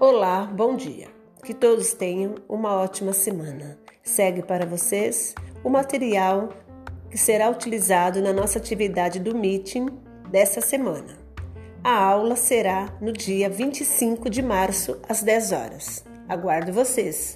Olá, bom dia. Que todos tenham uma ótima semana. Segue para vocês o material que será utilizado na nossa atividade do meeting dessa semana. A aula será no dia 25 de março, às 10 horas. Aguardo vocês!